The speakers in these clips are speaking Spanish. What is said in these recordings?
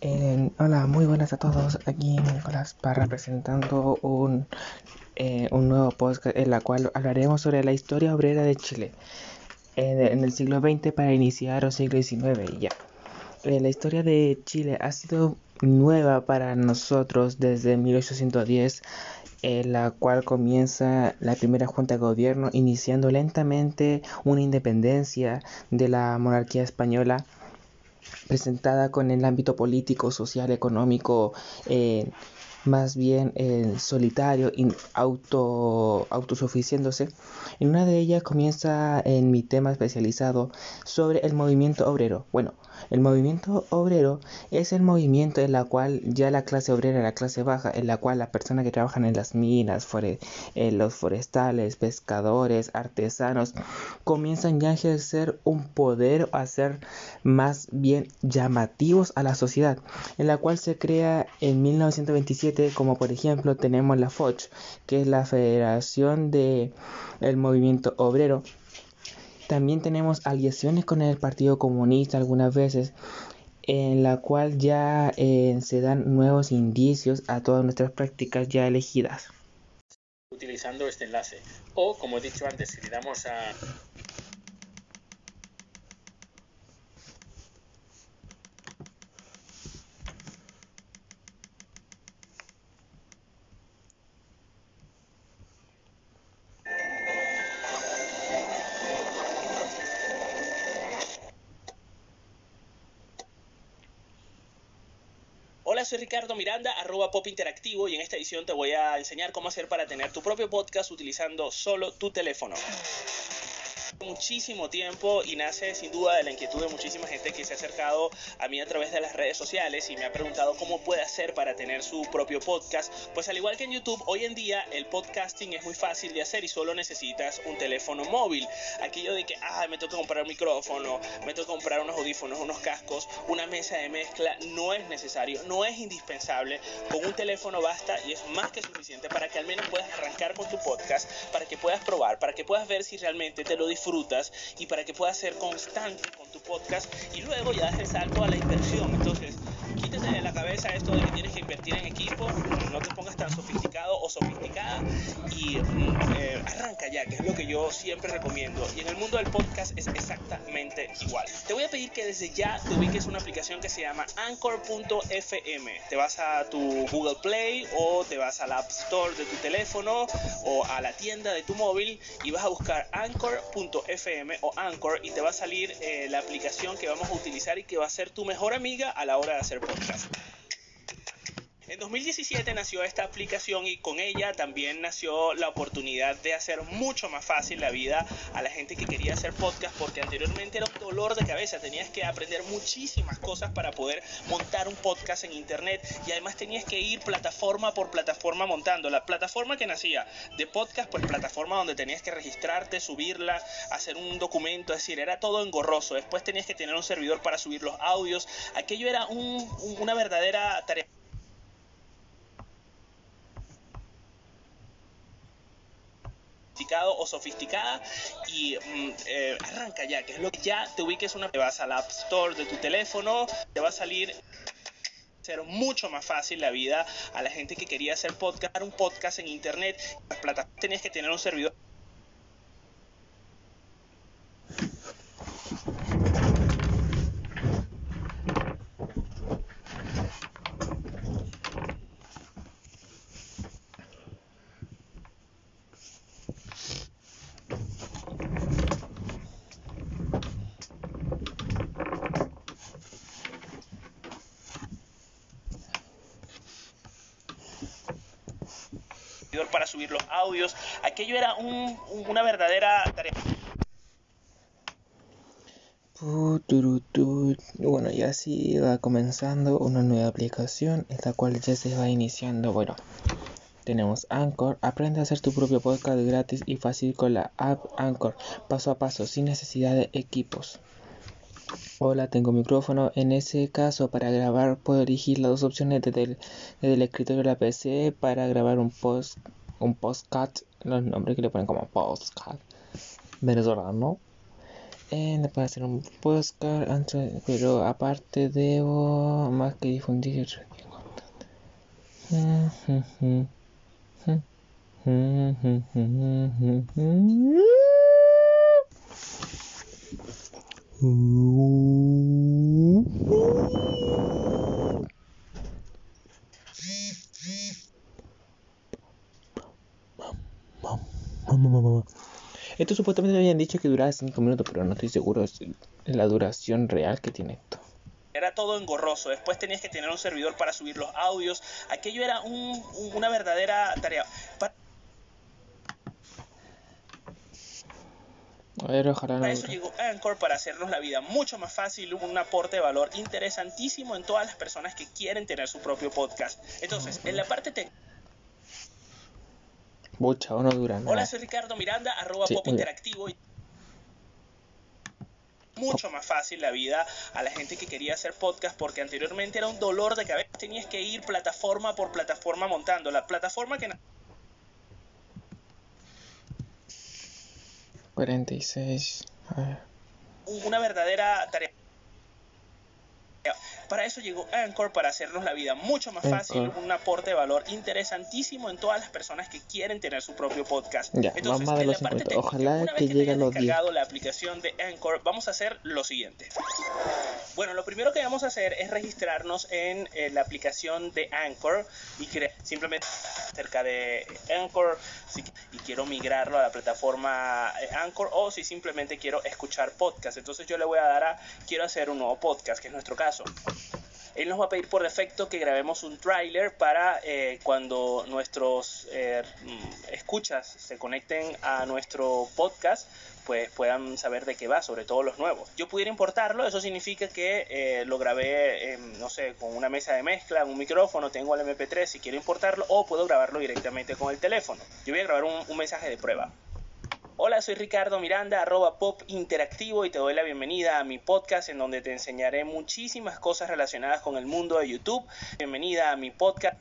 Eh, hola, muy buenas a todos. Aquí Nicolás Parra presentando un, eh, un nuevo podcast en la cual hablaremos sobre la historia obrera de Chile eh, en el siglo XX para iniciar el siglo XIX ya. la historia de Chile ha sido nueva para nosotros desde 1810 en la cual comienza la primera junta de gobierno iniciando lentamente una independencia de la monarquía española presentada con el ámbito político, social, económico, eh, más bien eh, solitario, auto, autosuficiéndose. En una de ellas comienza en mi tema especializado sobre el movimiento obrero. Bueno, el movimiento obrero es el movimiento en la cual ya la clase obrera, la clase baja, en la cual las personas que trabajan en las minas, en los forestales, pescadores, artesanos, comienzan ya a ejercer un poder, a ser más bien llamativos a la sociedad, en la cual se crea en 1927, como por ejemplo tenemos la FOCH, que es la Federación de el Movimiento Obrero, también tenemos aliaciones con el Partido Comunista algunas veces, en la cual ya eh, se dan nuevos indicios a todas nuestras prácticas ya elegidas. Utilizando este enlace. O, como he dicho antes, si le damos a soy Ricardo Miranda, arroba pop interactivo y en esta edición te voy a enseñar cómo hacer para tener tu propio podcast utilizando solo tu teléfono muchísimo tiempo y nace sin duda de la inquietud de muchísima gente que se ha acercado a mí a través de las redes sociales y me ha preguntado cómo puede hacer para tener su propio podcast. Pues al igual que en YouTube, hoy en día el podcasting es muy fácil de hacer y solo necesitas un teléfono móvil. Aquello de que, ah, me toca comprar un micrófono, me toca comprar unos audífonos, unos cascos, una mesa de mezcla, no es necesario, no es indispensable. Con un teléfono basta y es más que suficiente para que al menos puedas arrancar con tu podcast, para que puedas probar, para que puedas ver si realmente te lo disfrutas y para que puedas ser constante con tu podcast y luego ya das el salto a la inversión. Entonces, quítate de la cabeza esto de que tienes que invertir en equipo, no te pongas tan sofisticado o sofisticada y eh, arranca ya, que es lo que yo siempre recomiendo. Y en el mundo del podcast es exactamente igual. Te voy a pedir que desde ya te ubiques una aplicación que se llama anchor.fm. Te vas a tu Google Play o te vas al App Store de tu teléfono o a la tienda de tu móvil y vas a buscar anchor.fm o Anchor y te va a salir eh, la aplicación que vamos a utilizar y que va a ser tu mejor amiga a la hora de hacer podcast. En 2017 nació esta aplicación y con ella también nació la oportunidad de hacer mucho más fácil la vida a la gente que quería hacer podcast porque anteriormente era un dolor de cabeza, tenías que aprender muchísimas cosas para poder montar un podcast en internet y además tenías que ir plataforma por plataforma montando. La plataforma que nacía de podcast, pues plataforma donde tenías que registrarte, subirla, hacer un documento, es decir, era todo engorroso. Después tenías que tener un servidor para subir los audios. Aquello era una verdadera tarea. O sofisticada y mm, eh, arranca ya, que es lo que ya te ubiques una, te vas al App Store de tu teléfono, te va a salir ser mucho más fácil la vida a la gente que quería hacer podcast, un podcast en internet, las plataformas tenías que tener un servidor para subir los audios. Aquello era una verdadera tarea. Bueno, ya así va comenzando una nueva aplicación, esta cual ya se va iniciando. Bueno, tenemos Anchor. Aprende a hacer tu propio podcast gratis y fácil con la app Anchor, paso a paso, sin necesidad de equipos. Hola, tengo micrófono. En ese caso, para grabar, puedo elegir las dos opciones desde el, escritorio de la PC para grabar un post, un postcat, los nombres que le ponen como postcat venezolano. Eh, después hacer un podcast, pero aparte debo más que difundir. Esto supuestamente me habían dicho que duraba 5 minutos, pero no estoy seguro de la duración real que tiene esto. Era todo engorroso. Después tenías que tener un servidor para subir los audios. Aquello era un, una verdadera tarea. A ver, ojalá Para eso llegó Anchor para hacernos la vida mucho más fácil, un aporte de valor interesantísimo en todas las personas que quieren tener su propio podcast. Entonces, en la parte técnica Mucha o no dura Hola, soy Ricardo Miranda, arroba Pop Interactivo. Mucho más fácil la vida a la gente que quería hacer podcast porque anteriormente era un dolor de cabeza. Tenías que ir plataforma por plataforma montando. La plataforma que... 46. A ver. Una verdadera tarea. Para eso llegó Anchor, para hacernos la vida mucho más fácil, un aporte de valor interesantísimo en todas las personas que quieren tener su propio podcast. Ya, Entonces, en la parte técnica, Ojalá una que, vez que llegue los descargado la aplicación de Anchor, vamos a hacer lo siguiente. Bueno, lo primero que vamos a hacer es registrarnos en eh, la aplicación de Anchor y simplemente acerca de Anchor si, y quiero migrarlo a la plataforma eh, Anchor o si simplemente quiero escuchar podcast. Entonces yo le voy a dar a quiero hacer un nuevo podcast, que es nuestro caso. Él nos va a pedir por defecto que grabemos un trailer para eh, cuando nuestros eh, mm, escuchas se conecten a nuestro podcast, pues puedan saber de qué va, sobre todo los nuevos. Yo pudiera importarlo, eso significa que eh, lo grabé, no sé, con una mesa de mezcla, un micrófono, tengo el MP3 si quiero importarlo, o puedo grabarlo directamente con el teléfono. Yo voy a grabar un mensaje de prueba. Hola, soy Ricardo Miranda, arroba pop interactivo y te doy la bienvenida a mi podcast en donde te enseñaré muchísimas cosas relacionadas con el mundo de YouTube. Bienvenida a mi podcast.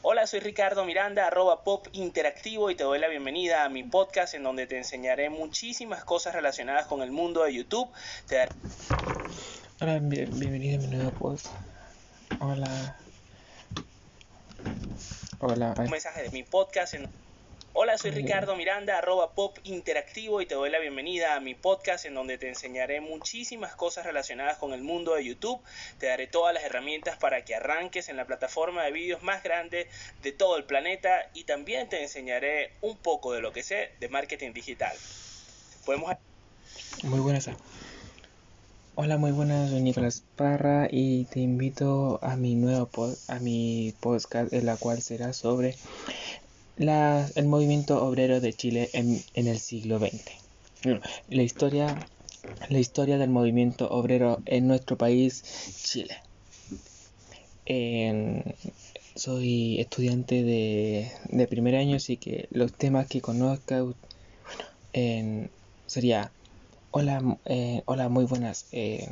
Hola, soy Ricardo Miranda, arroba pop interactivo y te doy la bienvenida a mi podcast en donde te enseñaré muchísimas cosas relacionadas con el mundo de YouTube. Te Hola, bienvenida a mi nuevo post. Hola. Hola. Un mensaje de mi podcast en Hola, soy Ricardo Miranda, arroba pop interactivo y te doy la bienvenida a mi podcast en donde te enseñaré muchísimas cosas relacionadas con el mundo de YouTube. Te daré todas las herramientas para que arranques en la plataforma de vídeos más grande de todo el planeta y también te enseñaré un poco de lo que sé de marketing digital. Podemos... Muy buenas. Hola, muy buenas, soy Nicolás Parra y te invito a mi nuevo pod, a mi podcast, en la cual será sobre la, el movimiento obrero de Chile en, en el siglo XX. La historia, la historia del movimiento obrero en nuestro país, Chile. soy estudiante de, de, primer año, así que los temas que conozca bueno, sería hola, eh, hola, muy buenas. Eh,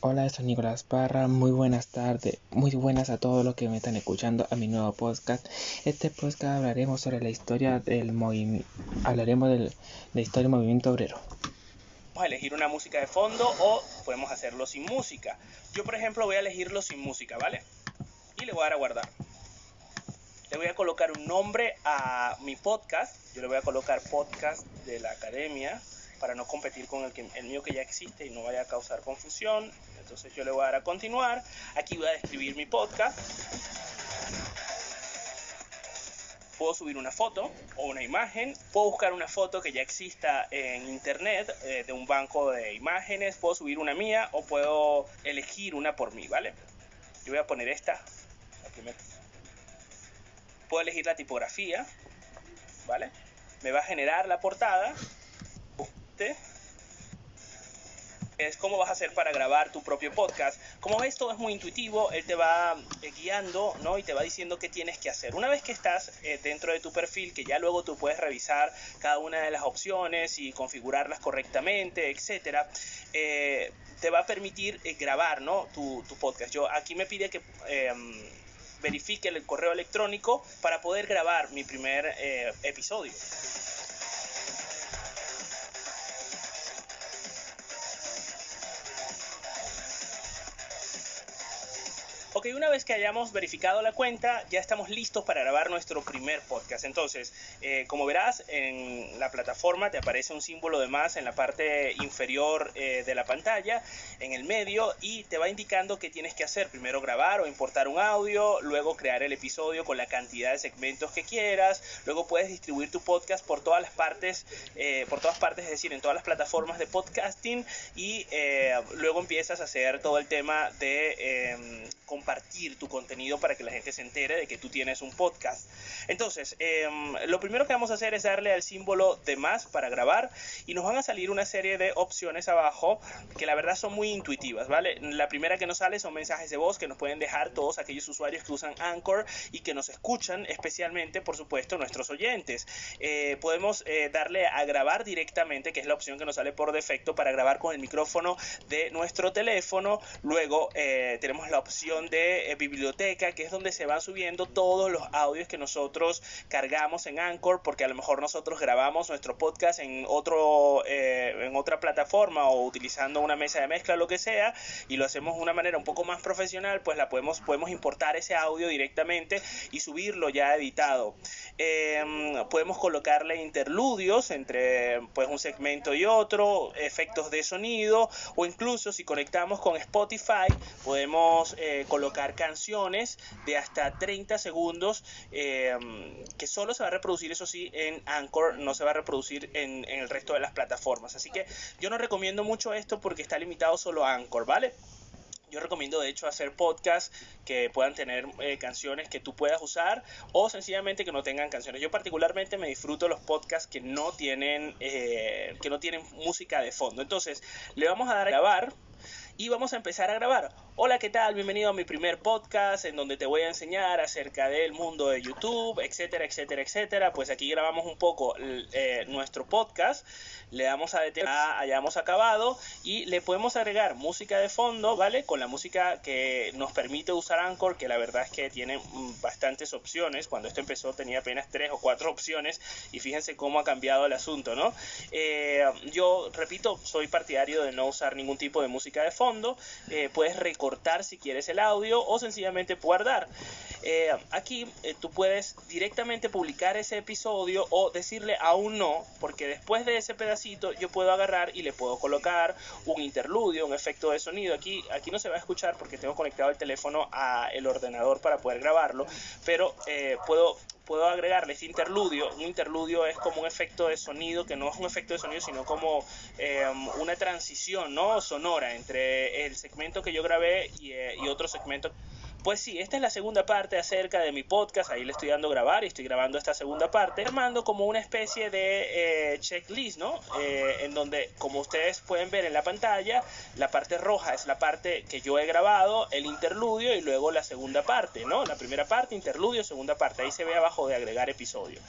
Hola, soy Nicolás Parra, muy buenas tardes, muy buenas a todos los que me están escuchando a mi nuevo podcast. Este podcast hablaremos sobre la historia del movimiento, hablaremos de la historia del movimiento obrero. A elegir una música de fondo o podemos hacerlo sin música. Yo, por ejemplo, voy a elegirlo sin música, ¿vale? Y le voy a dar a guardar. Le voy a colocar un nombre a mi podcast. Yo le voy a colocar podcast de la academia para no competir con el, que, el mío que ya existe y no vaya a causar confusión. Entonces yo le voy a dar a continuar. Aquí voy a describir mi podcast. Puedo subir una foto o una imagen. Puedo buscar una foto que ya exista en internet eh, de un banco de imágenes. Puedo subir una mía o puedo elegir una por mí, ¿vale? Yo voy a poner esta. Puedo elegir la tipografía, ¿vale? Me va a generar la portada es cómo vas a hacer para grabar tu propio podcast. Como ves, todo es muy intuitivo, él te va eh, guiando, ¿no? Y te va diciendo qué tienes que hacer. Una vez que estás eh, dentro de tu perfil, que ya luego tú puedes revisar cada una de las opciones y configurarlas correctamente, etcétera, eh, te va a permitir grabar, ¿no? Tu, tu, podcast. Yo aquí me pide que em, verifique el correo electrónico para poder grabar mi primer episodio. Ok, una vez que hayamos verificado la cuenta, ya estamos listos para grabar nuestro primer podcast. Entonces, eh, como verás, en la plataforma te aparece un símbolo de más en la parte inferior eh, de la pantalla, en el medio, y te va indicando qué tienes que hacer. Primero grabar o importar un audio, luego crear el episodio con la cantidad de segmentos que quieras, luego puedes distribuir tu podcast por todas las partes, eh, por todas partes, es decir, en todas las plataformas de podcasting, y luego empiezas a hacer todo el tema de em, compartir tu contenido para que la gente se entere de que tú tienes un podcast. Entonces, em, lo primero que vamos a hacer es darle al símbolo de más para grabar y nos van a salir una serie de opciones abajo que la verdad son muy intuitivas, ¿vale? La primera que nos sale son mensajes de voz que nos pueden dejar todos aquellos usuarios que usan Anchor y que nos escuchan, especialmente, por supuesto, nuestros oyentes. Eh, podemos eh, darle a grabar directamente, que es la opción que nos sale por defecto para grabar con el micrófono de nuestro teléfono. Luego eh, tenemos la opción de eh, biblioteca, que es donde se van subiendo todos los audios que nosotros cargamos en Anchor, porque a lo mejor nosotros grabamos nuestro podcast en, otro, eh, en otra plataforma o utilizando una mesa de mezcla, lo que sea, y lo hacemos de una manera un poco más profesional, pues la podemos, podemos importar ese audio directamente y subirlo ya editado. Em, podemos colocarle interludios entre pues, un segmento y otro, efectos de sonido, o incluso si conectamos con Spotify, podemos eh, colocar canciones de hasta 30 segundos em, que solo se va a reproducir, eso sí, en Anchor, no se va a reproducir en, el resto de las plataformas. Así que yo no recomiendo mucho esto porque está limitado solo a Anchor, ¿vale? Yo recomiendo de hecho hacer podcasts que puedan tener eh, canciones que tú puedas usar o sencillamente que no tengan canciones. Yo particularmente me disfruto los podcasts que no tienen eh, que no tienen música de fondo. Entonces le vamos a dar a grabar y vamos a empezar a grabar. Hola, ¿qué tal? Bienvenido a mi primer podcast en donde te voy a enseñar acerca del mundo de YouTube, etcétera, etcétera, etcétera. Pues aquí grabamos un poco eh, nuestro podcast, le damos a detener, hayamos acabado y le podemos agregar música de fondo, ¿vale? Con la música que nos permite usar Anchor, que la verdad es que tiene mm, bastantes opciones. Cuando esto empezó tenía apenas tres o cuatro opciones y fíjense cómo ha cambiado el asunto, ¿no? Eh, yo, repito, soy partidario de no usar ningún tipo de música de fondo. Eh, puedes recordar cortar si quieres el audio o sencillamente guardar. Eh, aquí eh, tú puedes directamente publicar ese episodio o decirle aún no, porque después de ese pedacito yo puedo agarrar y le puedo colocar un interludio, un efecto de sonido. Aquí, aquí no se va a escuchar porque tengo conectado el teléfono a el ordenador para poder grabarlo, pero puedo puedo agregarle este interludio. Un interludio es como un efecto de sonido, que no es un efecto de sonido, sino como em, una transición ¿no? sonora entre el segmento que yo grabé y, eh, y otro segmento. Pues sí, esta es la segunda parte acerca de mi podcast, ahí le estoy dando grabar y estoy grabando esta segunda parte, armando como una especie de eh, checklist, ¿no? Eh, en donde, como ustedes pueden ver en la pantalla, la parte roja es la parte que yo he grabado, el interludio y luego la segunda parte, ¿no? La primera parte, interludio, segunda parte, ahí se ve abajo de agregar episodio.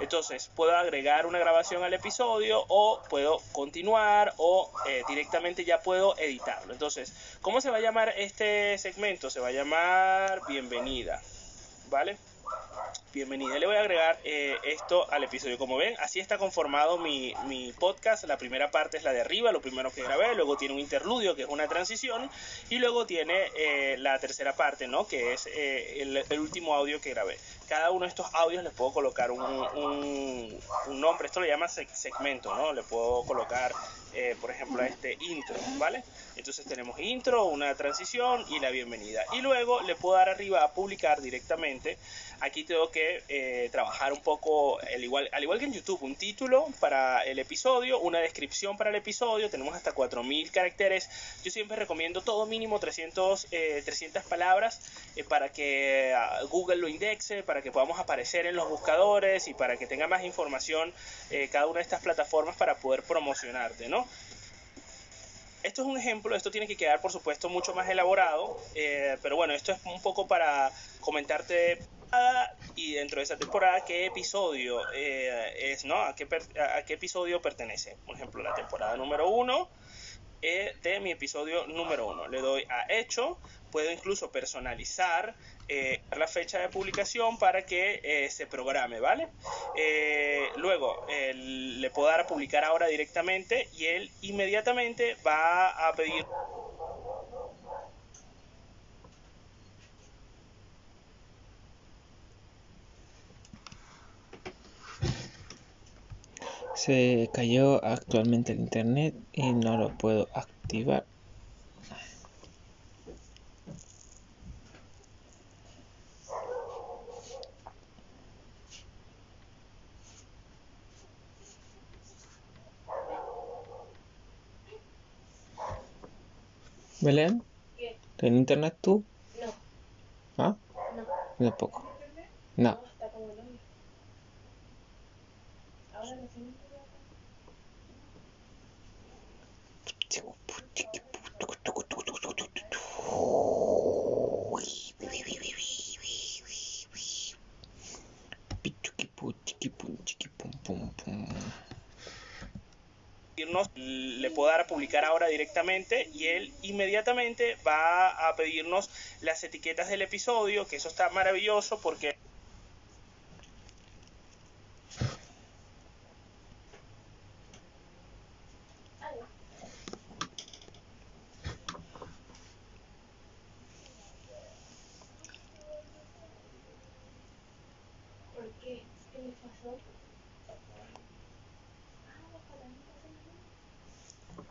Entonces, puedo agregar una grabación al episodio o puedo continuar o eh, directamente ya puedo editarlo. Entonces, ¿cómo se va a llamar este segmento? Se va a llamar bienvenida, ¿vale? Bienvenida. Le voy a agregar eh, esto al episodio. Como ven, así está conformado mi, podcast. La primera parte es la de arriba, lo primero que grabé. Luego tiene un interludio, que es una transición. Y luego tiene eh, la tercera parte, ¿no? Que es eh, el, último audio que grabé. Cada uno de estos audios les puedo colocar un, un, nombre. Esto lo llama segmento, ¿no? Le puedo colocar, por ejemplo, a este intro, ¿vale? Entonces tenemos intro, una transición y la bienvenida. Y luego le puedo dar arriba a publicar directamente. Aquí tengo que eh, trabajar un poco, al igual, al igual que en YouTube, un título para el episodio, una descripción para el episodio. Tenemos hasta 4.000 caracteres. Yo siempre recomiendo todo mínimo 300, 300 eh, palabras eh, para que ah, Google lo indexe, para que podamos aparecer en los buscadores y para que tenga más información cada una de estas plataformas para poder promocionarte, ¿no? Esto es un ejemplo, esto tiene que quedar por supuesto mucho más elaborado, eh, pero bueno, esto es un poco para comentarte y dentro de esa temporada qué episodio eh, es, ¿no? ¿A qué, ¿A qué episodio pertenece? Por ejemplo, la temporada número uno de mi episodio número uno. Le doy a hecho, puedo incluso personalizar eh, la fecha de publicación para que eh, se programe, ¿vale? Eh, luego le puedo dar a publicar ahora directamente y él inmediatamente va a pedir Se cayó actualmente el internet y no lo puedo activar. Belén. ¿tienes internet tú? No, ¿Ah? no, tampoco. No. no, está como el hombre. Ahora no sé. Irnos, le puedo dar a publicar ahora directamente y él inmediatamente va a pedirnos las etiquetas del episodio, que eso está maravilloso porque